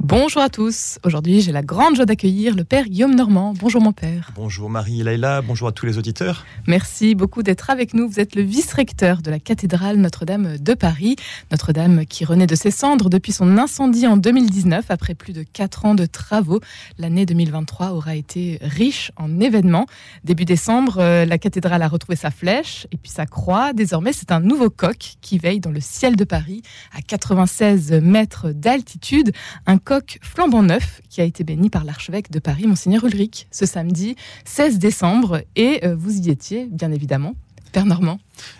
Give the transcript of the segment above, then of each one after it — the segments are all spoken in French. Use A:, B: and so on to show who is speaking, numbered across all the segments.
A: Bonjour à tous. Aujourd'hui, j'ai la grande joie d'accueillir le père Guillaume Normand. Bonjour mon père.
B: Bonjour Marie Laila, bonjour à tous les auditeurs.
A: Merci beaucoup d'être avec nous. Vous êtes le vice-recteur de la cathédrale Notre-Dame de Paris. Notre-Dame qui renaît de ses cendres depuis son incendie en 2019 après plus de 4 ans de travaux. L'année 2023 aura été riche en événements. Début décembre, euh, la cathédrale a retrouvé sa flèche et puis sa croix. Désormais, c'est un nouveau coq qui veille dans le ciel de Paris à 96 mètres d'altitude. Un coq flambant neuf qui a été béni par l'archevêque de Paris, Monseigneur Ulrich, ce samedi 16 décembre. Et euh, vous y étiez, bien évidemment. Père Normand.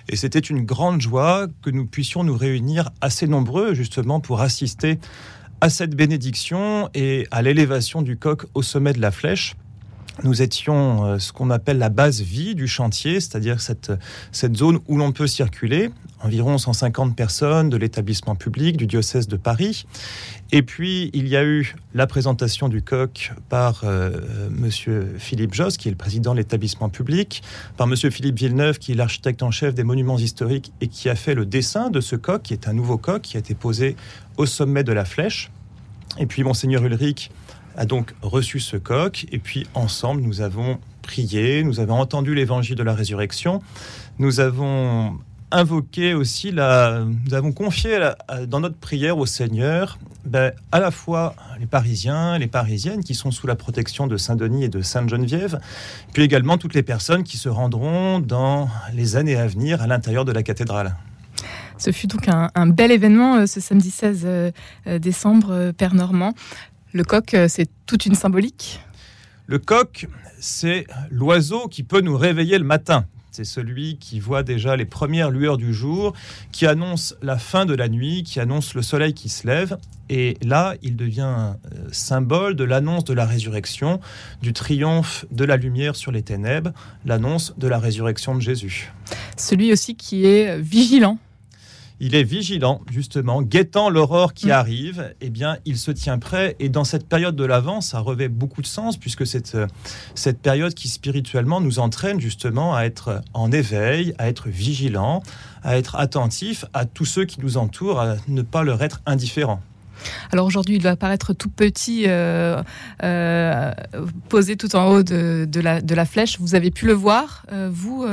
B: Et c'était une grande joie que nous puissions nous réunir assez nombreux justement pour assister à cette bénédiction et à l'élévation du coq au sommet de la flèche nous étions euh, ce qu'on appelle la base vie du chantier, c'est-à-dire cette, cette zone où l'on peut circuler, environ 150 personnes de l'établissement public du diocèse de Paris. Et puis, il y a eu la présentation du coq par euh, Monsieur Philippe Joss, qui est le président de l'établissement public, par Monsieur Philippe Villeneuve, qui est l'architecte en chef des monuments historiques et qui a fait le dessin de ce coq, qui est un nouveau coq qui a été posé au sommet de la flèche. Et puis, Monseigneur Ulrich, a donc reçu ce coq et puis ensemble nous avons prié, nous avons entendu l'évangile de la résurrection, nous avons invoqué aussi la, nous avons confié dans notre prière au Seigneur ben, à la fois les Parisiens, les Parisiennes qui sont sous la protection de Saint-Denis et de Sainte-Geneviève, puis également toutes les personnes qui se rendront dans les années à venir à l'intérieur de la cathédrale.
A: Ce fut donc un, bel événement euh, ce samedi 16 euh, décembre, euh, Père Normand. Le coq, euh, c'est toute une symbolique
B: Le coq, c'est l'oiseau qui peut nous réveiller le matin. C'est celui qui voit déjà les premières lueurs du jour, qui annonce la fin de la nuit, qui annonce le soleil qui se lève. Et là, il devient euh, symbole de l'annonce de la résurrection, du triomphe de la lumière sur les ténèbres, l'annonce de la résurrection de Jésus.
A: Celui aussi qui est vigilant
B: il est vigilant, justement, guettant l'aurore qui mm. arrive, eh bien, il se tient prêt. Et dans cette période de l'Avent, ça revêt beaucoup de sens, puisque cette, euh, cette période qui spirituellement nous entraîne justement à être en éveil, à être vigilant, à être attentif à tous ceux qui nous entourent, à ne pas leur être indifférent.
A: Alors aujourd'hui, il va apparaître tout petit, euh, euh, posé tout en haut de, la, de, la, flèche. Vous avez pu le voir, vous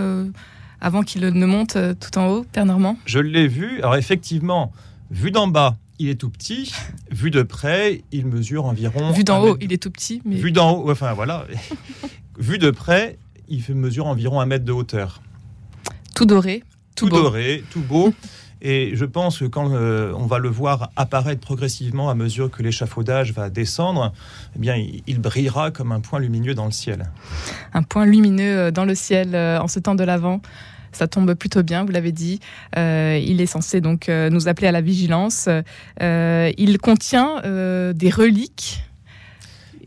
A: avant qu'il ne monte euh, tout en haut, Père Normand
B: Je l'ai vu. Alors effectivement, vu d'en bas, il est tout petit. Vu de près, il mesure environ.
A: Vu d'en haut, il est tout petit.
B: Mais... Vu d'en haut, enfin voilà. vu de près, il mesure environ un mètre de hauteur.
A: Tout doré.
B: Tout, doré, tout beau. Et je pense que quand euh, on va le voir apparaître progressivement à mesure que l'échafaudage va descendre, eh bien, il, brillera comme un point lumineux dans le ciel.
A: Un point lumineux euh, dans le ciel en ce temps de l'Avent ça tombe plutôt bien, vous l'avez dit. Euh, il est censé donc euh, nous appeler à la vigilance. Euh, il contient des reliques.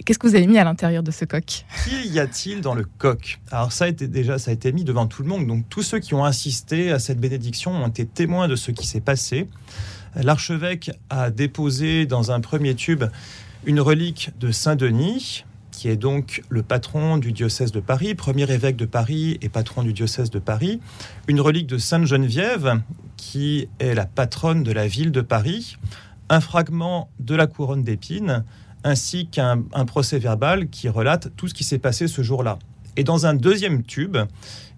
A: Qu'est-ce que vous avez mis à l'intérieur de ce coq?
B: Qui y a-t-il dans le coq? Alors ça a été déjà, ça a été mis devant tout le monde. Donc tous ceux qui ont assisté à cette bénédiction ont été témoins de ce qui s'est passé. L'archevêque a déposé dans un premier tube une relique de Saint Denis, qui est donc le patron du diocèse de Paris, premier évêque de Paris et patron du diocèse de Paris, une relique de Sainte Geneviève, qui est la patronne de la ville de Paris, un fragment de la couronne d'épines, ainsi qu'un procès verbal qui relate tout ce qui s'est passé ce jour-là. Et dans un deuxième tube,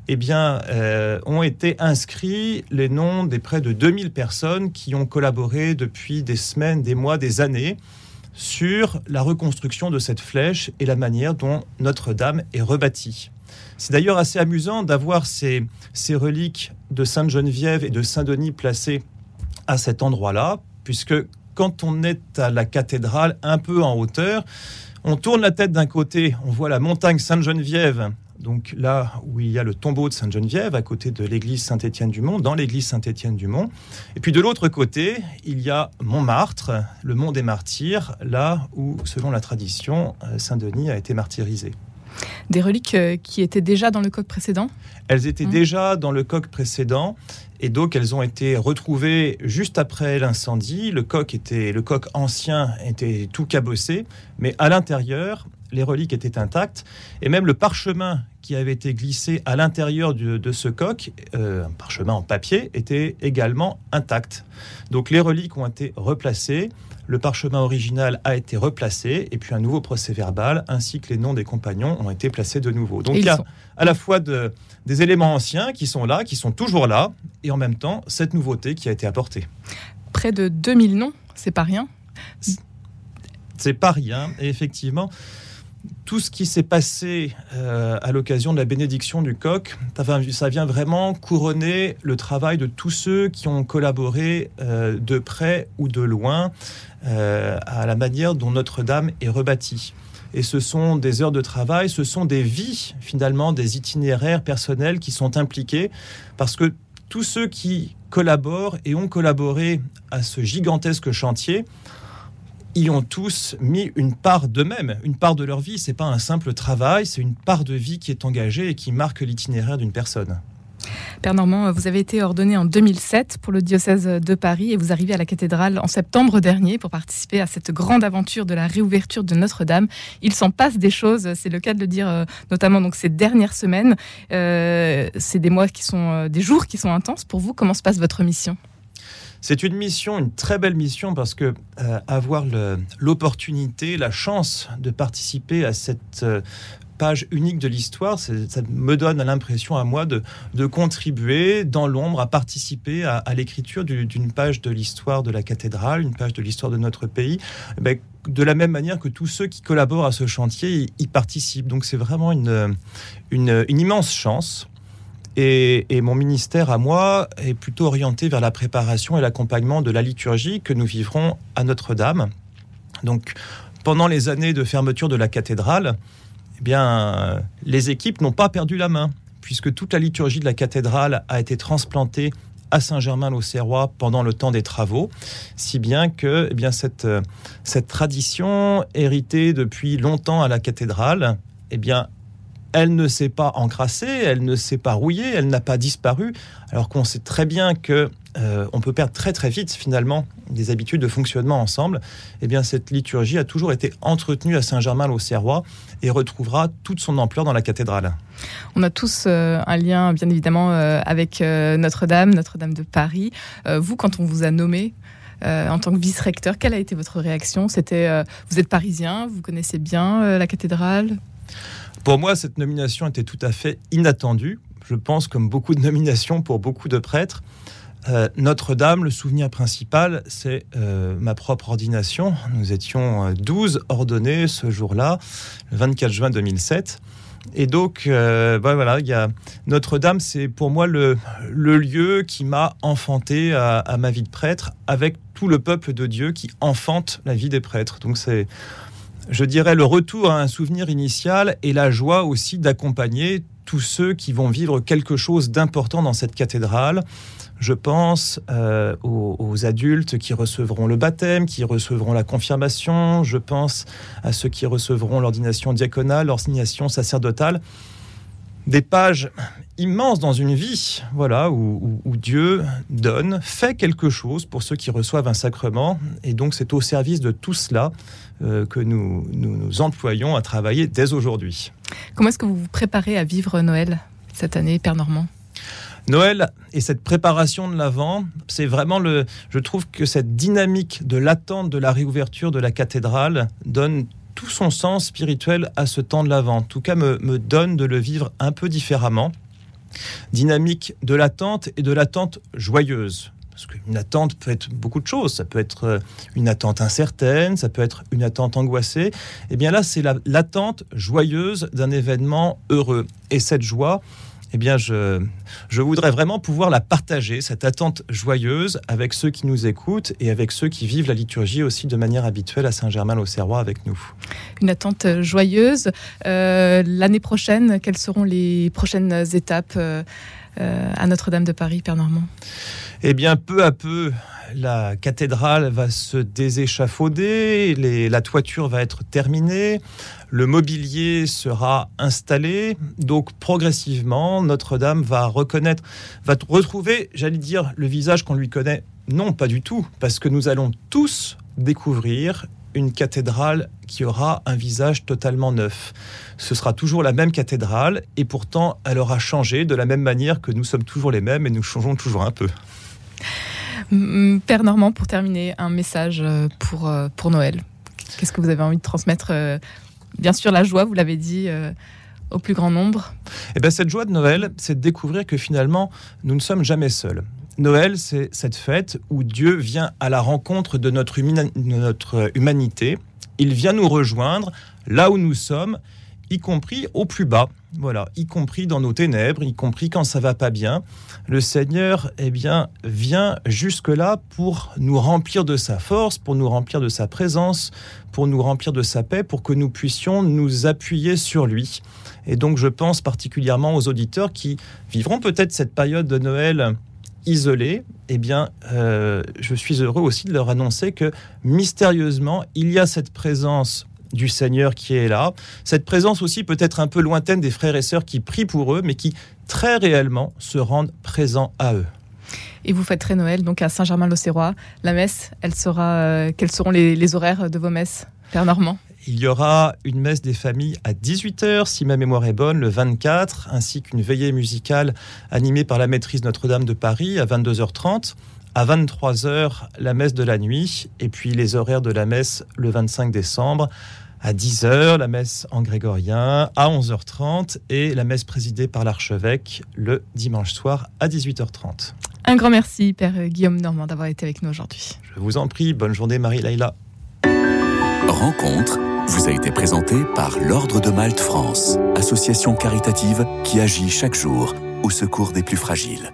B: eh bien, euh, ont été inscrits les noms des près de 2000 personnes qui ont collaboré depuis des semaines, des mois, des années sur la reconstruction de cette flèche et la manière dont Notre-Dame est rebâtie. C'est d'ailleurs assez amusant d'avoir ces, reliques de Sainte-Geneviève et de Saint-Denis placées à cet endroit-là, puisque quand on est à la cathédrale, un peu en hauteur, on tourne la tête d'un côté, on voit la montagne Sainte-Geneviève donc là où il y a le tombeau de Sainte-Geneviève, à côté de l'église Saint-Étienne-du-Mont, dans l'église Saint-Étienne-du-Mont. Et puis de l'autre côté, il y a Montmartre, le mont des martyrs, là où, selon la tradition, euh, Saint-Denis a été martyrisé.
A: Des reliques euh, qui étaient déjà dans le coq précédent
B: Elles étaient mmh. déjà dans le coq précédent et donc elles ont été retrouvées juste après l'incendie. Le coq était le coq ancien était tout cabossé, mais à l'intérieur, les reliques étaient intactes et même le parchemin qui avait été glissé à l'intérieur de, ce coq, euh, un parchemin en papier, était également intact. Donc les reliques ont été replacées, le parchemin original a été replacé, et puis un nouveau procès verbal ainsi que les noms des compagnons ont été placés de nouveau. Donc il y a à la fois de, des éléments anciens qui sont là, qui sont toujours là, et en même temps cette nouveauté qui a été apportée.
A: Près de 2000 noms, c'est pas rien
B: c'est pas rien. Et effectivement, tout ce qui s'est passé euh, à l'occasion de la bénédiction du coq, ça vient vraiment couronner le travail de tous ceux qui ont collaboré euh, de près ou de loin euh, à la manière dont Notre-Dame est rebâtie. Et ce sont des heures de travail, ce sont des vies finalement, des itinéraires personnels qui sont impliqués, parce que tous ceux qui collaborent et ont collaboré à ce gigantesque chantier, y ont tous mis une part d'eux-mêmes, une part de leur vie. C'est pas un simple travail, c'est une part de vie qui est engagée et qui marque l'itinéraire d'une personne.
A: Père Normand, vous avez été ordonné en 2007 pour le diocèse de Paris et vous arrivez à la cathédrale en septembre dernier pour participer à cette grande aventure de la réouverture de Notre-Dame. Il s'en passe des choses, c'est le cas de le dire, euh, notamment donc ces dernières semaines. Euh, c'est des mois qui sont, euh, des jours qui sont intenses pour vous. Comment se passe votre mission?
B: C'est une mission, une très belle mission, parce que euh, avoir l'opportunité, la chance de participer à cette euh, page unique de l'histoire, ça me donne l'impression à moi de, contribuer dans l'ombre à participer à, l'écriture d'une page de l'histoire de la cathédrale, une page de l'histoire de notre pays. Eh ben, de la même manière que tous ceux qui collaborent à ce chantier y, participent. Donc c'est vraiment une, immense chance. Et, mon ministère à moi est plutôt orienté vers la préparation et l'accompagnement de la liturgie que nous vivrons à Notre-Dame. Donc, pendant les années de fermeture de la cathédrale, eh bien, les équipes n'ont pas perdu la main, puisque toute la liturgie de la cathédrale a été transplantée à Saint-Germain-l'Auxerrois pendant le temps des travaux, si bien que eh bien, cette, cette tradition héritée depuis longtemps à la cathédrale, eh bien, elle ne s'est pas encrassée, elle ne s'est pas rouillée, elle n'a pas disparu, alors qu'on sait très bien que euh, on peut perdre très très vite finalement des habitudes de fonctionnement ensemble. Eh bien, cette liturgie a toujours été entretenue à Saint-Germain-l'Auxerrois et retrouvera toute son ampleur dans la cathédrale.
A: On a tous euh, un lien, bien évidemment, euh, avec Notre-Dame, Notre-Dame de Paris. vous, quand on vous a nommé en tant que vice-recteur, quelle a été votre réaction? C'était, vous êtes parisien, vous connaissez bien la cathédrale?
B: Pour moi, cette nomination était tout à fait inattendue. Je pense, comme beaucoup de nominations pour beaucoup de prêtres. Euh, Notre-Dame, le souvenir principal, c'est euh, ma propre ordination. Nous étions 12 euh, ordonnés ce jour-là, le 24 juin 2007. Et donc, bah, voilà, Notre-Dame, c'est pour moi le, lieu qui m'a enfanté à, à, ma vie de prêtre, avec tout le peuple de Dieu qui enfante la vie des prêtres. Donc c'est je dirais, le retour à un souvenir initial et la joie aussi d'accompagner tous ceux qui vont vivre quelque chose d'important dans cette cathédrale. Je pense euh, aux, adultes qui recevront le baptême, qui recevront la confirmation. Je pense à ceux qui recevront l'ordination diaconale, l'ordination sacerdotale des pages immenses dans une vie, voilà, où, Dieu donne, fait quelque chose pour ceux qui reçoivent un sacrement, et donc c'est au service de tout cela euh, que nous, nous employons à travailler dès aujourd'hui.
A: Comment est-ce que vous vous préparez à vivre Noël cette année, Père Normand?
B: Noël et cette préparation de l'Avent, c'est vraiment le. Je trouve que cette dynamique de l'attente de la réouverture de la cathédrale donne tout son sens spirituel à ce temps de l'Avent. En tout cas, me, me donne de le vivre un peu différemment. Dynamique de l'attente et de l'attente joyeuse. Parce qu'une attente peut être beaucoup de choses. Ça peut être euh, une attente incertaine, ça peut être une attente angoissée. Et eh bien là, c'est l'attente joyeuse d'un événement heureux. Et cette joie, eh bien, je, je voudrais vraiment pouvoir la partager, cette attente joyeuse, avec ceux qui nous écoutent et avec ceux qui vivent la liturgie aussi de manière habituelle à Saint-Germain-l'Auxerrois avec nous.
A: Une attente joyeuse. Euh, l'année prochaine, quelles seront les prochaines étapes euh, euh, à Notre-Dame de Paris, Père Normand?
B: Eh bien, peu à peu, la cathédrale va se déséchafauder, la toiture va être terminée, le mobilier sera installé, donc progressivement, Notre-Dame va reconnaître, va retrouver, j'allais dire, le visage qu'on lui connaît. Non, pas du tout, parce que nous allons tous découvrir une cathédrale qui aura un visage totalement neuf. Ce sera toujours la même cathédrale et pourtant elle aura changé de la même manière que nous sommes toujours les mêmes et nous changeons toujours un peu.
A: Père Normand, pour terminer, un message euh, pour, euh, pour Noël. Qu'est-ce que vous avez envie de transmettre euh, Bien sûr, la joie, vous l'avez dit, au plus grand nombre.
B: Eh bien, cette joie de Noël, c'est de découvrir que finalement, nous ne sommes jamais seuls. Noël, c'est cette fête où Dieu vient à la rencontre de notre, notre humanité. Il vient nous rejoindre là où nous sommes, y compris au plus bas. Voilà, y compris dans nos ténèbres, y compris quand ça va pas bien. Le Seigneur, eh bien, vient jusque-là pour nous remplir de sa force, pour nous remplir de sa présence, pour nous remplir de sa paix, pour que nous puissions nous appuyer sur lui. Et donc, je pense particulièrement aux auditeurs qui vivront peut-être cette période de Noël isolés, eh bien, euh, je suis heureux aussi de leur annoncer que mystérieusement, il y a cette présence du Seigneur qui est là, cette présence aussi peut-être un peu lointaine des frères et sœurs qui prient pour eux, mais qui très réellement se rendent présents à eux.
A: Et vous fêterez Noël donc à Saint-Germain-l'Auxerrois. La messe, elle sera, euh, quels seront les, les horaires de vos messes, Père Normand?
B: Il y aura une messe des familles à 18h, si ma mémoire est bonne, le 24, ainsi qu'une veillée musicale animée par la maîtrise Notre-Dame de Paris à 22h30. À 23h, la messe de la nuit, et puis les horaires de la messe le 25 décembre. À 10h, la messe en grégorien, à 11h30, et la messe présidée par l'archevêque le dimanche soir à 18h30.
A: Un grand merci, Père Guillaume Normand, d'avoir été avec nous aujourd'hui.
B: Je vous en prie, bonne journée Marie-Laïla.
C: Rencontre vous a été présenté par l'Ordre de Malte France, association caritative qui agit chaque jour au secours des plus fragiles.